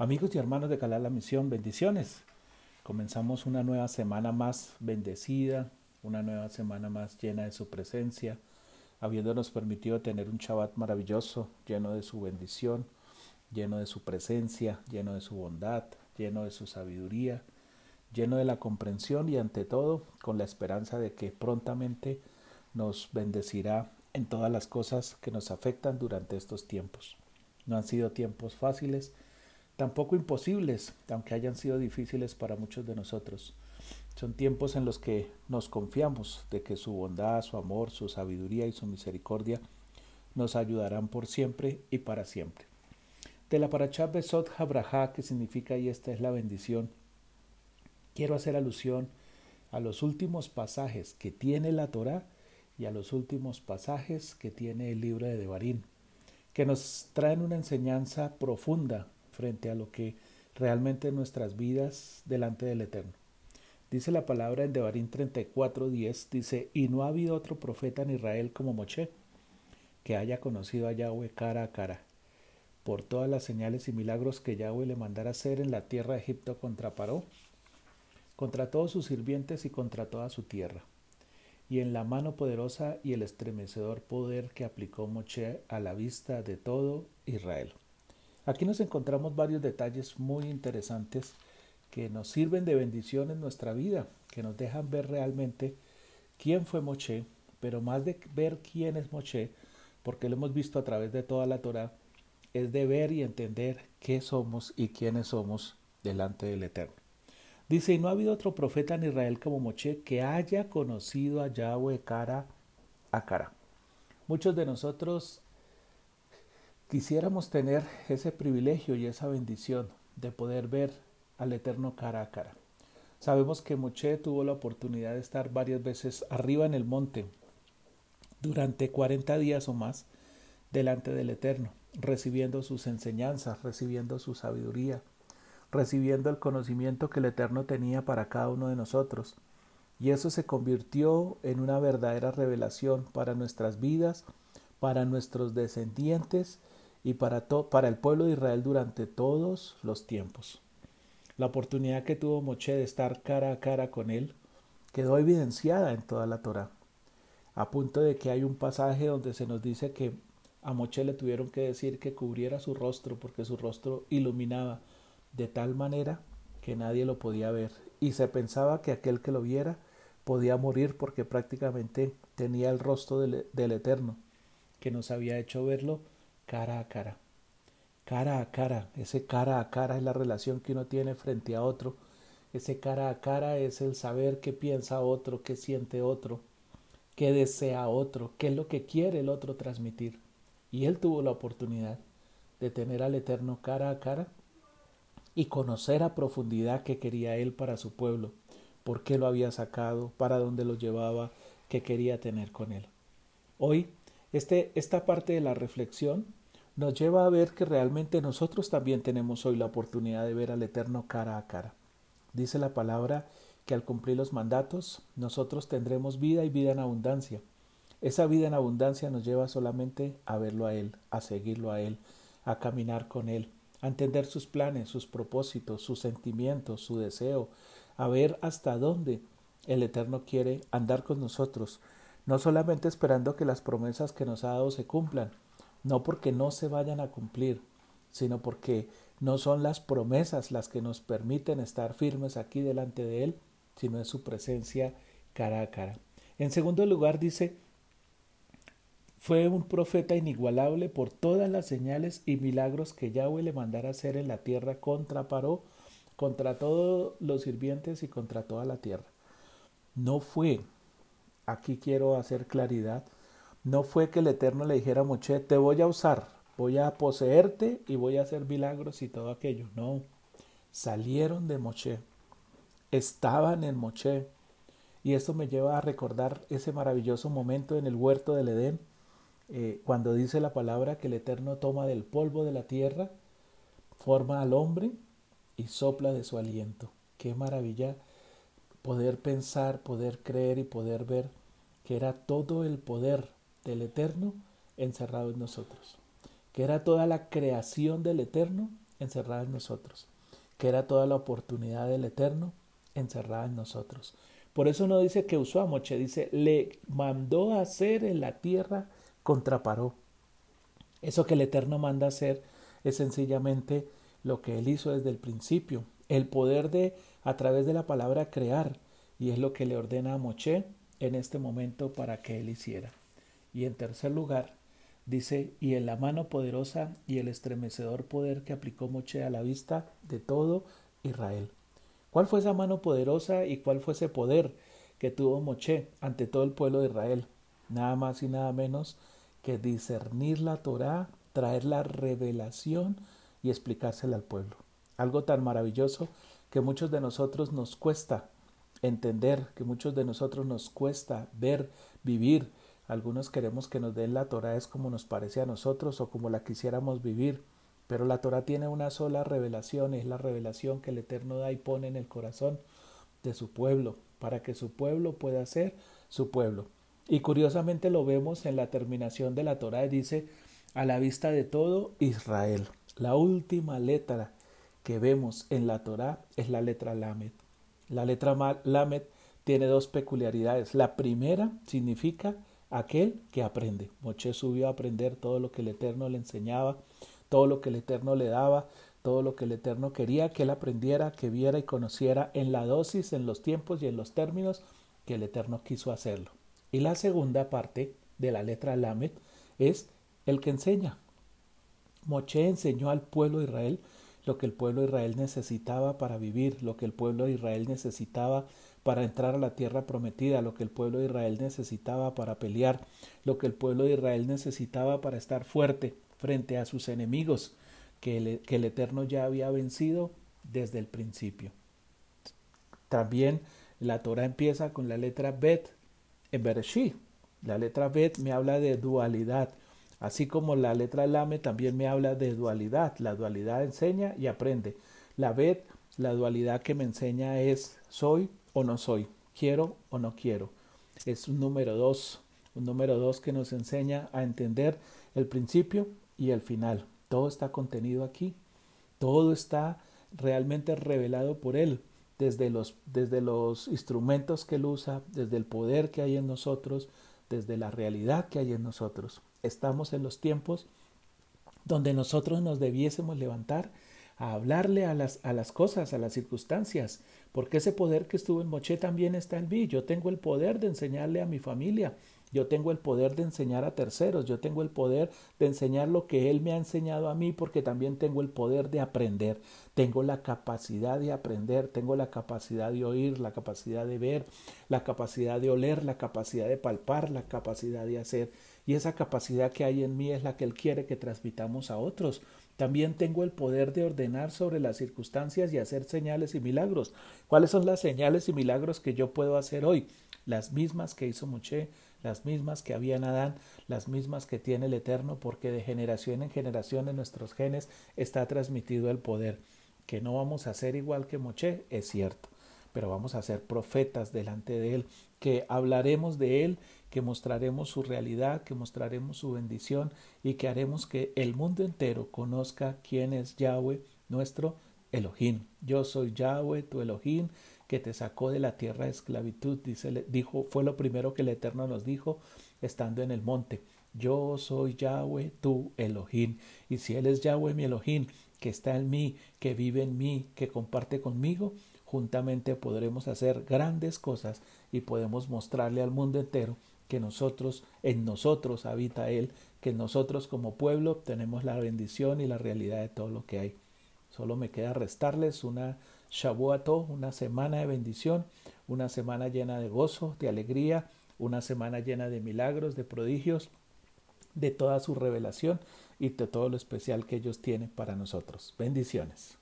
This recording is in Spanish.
Amigos y hermanos de Calá la Misión, bendiciones. Comenzamos una nueva semana más bendecida, una nueva semana más llena de su presencia, habiéndonos permitido tener un Shabbat maravilloso, lleno de su bendición, lleno de su presencia, lleno de su bondad, lleno de su sabiduría, lleno de la comprensión y ante todo con la esperanza de que prontamente nos bendecirá en todas las cosas que nos afectan durante estos tiempos. No han sido tiempos fáciles, tampoco imposibles, aunque hayan sido difíciles para muchos de nosotros. Son tiempos en los que nos confiamos de que su bondad, su amor, su sabiduría y su misericordia nos ayudarán por siempre y para siempre. De la Parachá Besot Habraha, que significa y esta es la bendición, quiero hacer alusión a los últimos pasajes que tiene la Torá y a los últimos pasajes que tiene el libro de Devarim, que nos traen una enseñanza profunda frente a lo que realmente nuestras vidas delante del Eterno. Dice la palabra en Devarim 34:10, dice, y no ha habido otro profeta en Israel como Moche, que haya conocido a Yahweh cara a cara, por todas las señales y milagros que Yahweh le mandara hacer en la tierra de Egipto contra Paró, contra todos sus sirvientes y contra toda su tierra, y en la mano poderosa y el estremecedor poder que aplicó Moche a la vista de todo Israel. Aquí nos encontramos varios detalles muy interesantes que nos sirven de bendición en nuestra vida, que nos dejan ver realmente quién fue Moche, pero más de ver quién es Moche, porque lo hemos visto a través de toda la Torah, es de ver y entender qué somos y quiénes somos delante del Eterno. Dice, y no ha habido otro profeta en Israel como Moche que haya conocido a Yahweh cara a cara. Muchos de nosotros Quisiéramos tener ese privilegio y esa bendición de poder ver al Eterno cara a cara. Sabemos que Moche tuvo la oportunidad de estar varias veces arriba en el monte durante 40 días o más delante del Eterno, recibiendo sus enseñanzas, recibiendo su sabiduría, recibiendo el conocimiento que el Eterno tenía para cada uno de nosotros. Y eso se convirtió en una verdadera revelación para nuestras vidas, para nuestros descendientes y para, para el pueblo de Israel durante todos los tiempos. La oportunidad que tuvo Moche de estar cara a cara con él quedó evidenciada en toda la Torá, a punto de que hay un pasaje donde se nos dice que a Moche le tuvieron que decir que cubriera su rostro porque su rostro iluminaba de tal manera que nadie lo podía ver y se pensaba que aquel que lo viera podía morir porque prácticamente tenía el rostro del, del Eterno, que nos había hecho verlo cara a cara. Cara a cara, ese cara a cara es la relación que uno tiene frente a otro. Ese cara a cara es el saber qué piensa otro, qué siente otro, qué desea otro, qué es lo que quiere el otro transmitir. Y él tuvo la oportunidad de tener al Eterno cara a cara y conocer a profundidad qué quería él para su pueblo, por qué lo había sacado, para dónde lo llevaba, qué quería tener con él. Hoy, este, esta parte de la reflexión nos lleva a ver que realmente nosotros también tenemos hoy la oportunidad de ver al Eterno cara a cara. Dice la palabra que al cumplir los mandatos nosotros tendremos vida y vida en abundancia. Esa vida en abundancia nos lleva solamente a verlo a Él, a seguirlo a Él, a caminar con Él, a entender sus planes, sus propósitos, sus sentimientos, su deseo, a ver hasta dónde el Eterno quiere andar con nosotros, no solamente esperando que las promesas que nos ha dado se cumplan, no porque no se vayan a cumplir, sino porque no son las promesas las que nos permiten estar firmes aquí delante de Él, sino es su presencia cara a cara. En segundo lugar dice, fue un profeta inigualable por todas las señales y milagros que Yahweh le mandara hacer en la tierra contra Paró, contra todos los sirvientes y contra toda la tierra. No fue, aquí quiero hacer claridad, no fue que el Eterno le dijera a Moche, te voy a usar, voy a poseerte y voy a hacer milagros y todo aquello. No, salieron de Moche, estaban en Moche. Y esto me lleva a recordar ese maravilloso momento en el huerto del Edén, eh, cuando dice la palabra que el Eterno toma del polvo de la tierra, forma al hombre y sopla de su aliento. Qué maravilla poder pensar, poder creer y poder ver que era todo el poder del Eterno encerrado en nosotros, que era toda la creación del Eterno encerrada en nosotros, que era toda la oportunidad del Eterno encerrada en nosotros. Por eso no dice que usó a Moche, dice, le mandó a hacer en la tierra contra Paró. Eso que el Eterno manda hacer es sencillamente lo que él hizo desde el principio, el poder de, a través de la palabra, crear, y es lo que le ordena a Moche en este momento para que él hiciera. Y en tercer lugar, dice, y en la mano poderosa y el estremecedor poder que aplicó Moche a la vista de todo Israel. ¿Cuál fue esa mano poderosa y cuál fue ese poder que tuvo Moche ante todo el pueblo de Israel? Nada más y nada menos que discernir la Torá, traer la revelación y explicársela al pueblo. Algo tan maravilloso que muchos de nosotros nos cuesta entender, que muchos de nosotros nos cuesta ver, vivir. Algunos queremos que nos den la Torah es como nos parece a nosotros o como la quisiéramos vivir. Pero la Torah tiene una sola revelación, es la revelación que el Eterno da y pone en el corazón de su pueblo, para que su pueblo pueda ser su pueblo. Y curiosamente lo vemos en la terminación de la Torah, dice, a la vista de todo Israel. La última letra que vemos en la Torah es la letra Lamed. La letra Lamed tiene dos peculiaridades. La primera significa aquel que aprende. Moche subió a aprender todo lo que el Eterno le enseñaba, todo lo que el Eterno le daba, todo lo que el Eterno quería que él aprendiera, que viera y conociera en la dosis, en los tiempos y en los términos que el Eterno quiso hacerlo. Y la segunda parte de la letra Lamed es el que enseña. Moche enseñó al pueblo de Israel lo que el pueblo de Israel necesitaba para vivir, lo que el pueblo de Israel necesitaba para entrar a la tierra prometida, lo que el pueblo de Israel necesitaba para pelear, lo que el pueblo de Israel necesitaba para estar fuerte frente a sus enemigos, que el, que el Eterno ya había vencido desde el principio. También la Torah empieza con la letra Bet en Bereshit. La letra Bet me habla de dualidad, Así como la letra Lame también me habla de dualidad. La dualidad enseña y aprende. La Bet, la dualidad que me enseña es soy o no soy, quiero o no quiero. Es un número dos, un número dos que nos enseña a entender el principio y el final. Todo está contenido aquí. Todo está realmente revelado por Él, desde los, desde los instrumentos que Él usa, desde el poder que hay en nosotros, desde la realidad que hay en nosotros. Estamos en los tiempos donde nosotros nos debiésemos levantar a hablarle a las, a las cosas, a las circunstancias, porque ese poder que estuvo en Moche también está en mí. Yo tengo el poder de enseñarle a mi familia, yo tengo el poder de enseñar a terceros, yo tengo el poder de enseñar lo que Él me ha enseñado a mí porque también tengo el poder de aprender, tengo la capacidad de aprender, tengo la capacidad de oír, la capacidad de ver, la capacidad de oler, la capacidad de palpar, la capacidad de hacer. Y esa capacidad que hay en mí es la que Él quiere que transmitamos a otros. También tengo el poder de ordenar sobre las circunstancias y hacer señales y milagros. ¿Cuáles son las señales y milagros que yo puedo hacer hoy? Las mismas que hizo Moche, las mismas que había en Adán, las mismas que tiene el Eterno, porque de generación en generación en nuestros genes está transmitido el poder. Que no vamos a ser igual que Moche, es cierto, pero vamos a ser profetas delante de Él, que hablaremos de Él, que mostraremos su realidad, que mostraremos su bendición y que haremos que el mundo entero conozca quién es Yahweh, nuestro Elohim. Yo soy Yahweh, tu Elohim, que te sacó de la tierra de esclavitud, dice, dijo, fue lo primero que el Eterno nos dijo estando en el monte. Yo soy Yahweh, tu Elohim. Y si Él es Yahweh, mi Elohim, que está en mí, que vive en mí, que comparte conmigo, juntamente podremos hacer grandes cosas y podemos mostrarle al mundo entero que nosotros, en nosotros habita Él, que nosotros como pueblo tenemos la bendición y la realidad de todo lo que hay. Solo me queda restarles una Shavuato, una semana de bendición, una semana llena de gozo, de alegría, una semana llena de milagros, de prodigios, de toda su revelación y de todo lo especial que ellos tienen para nosotros. Bendiciones.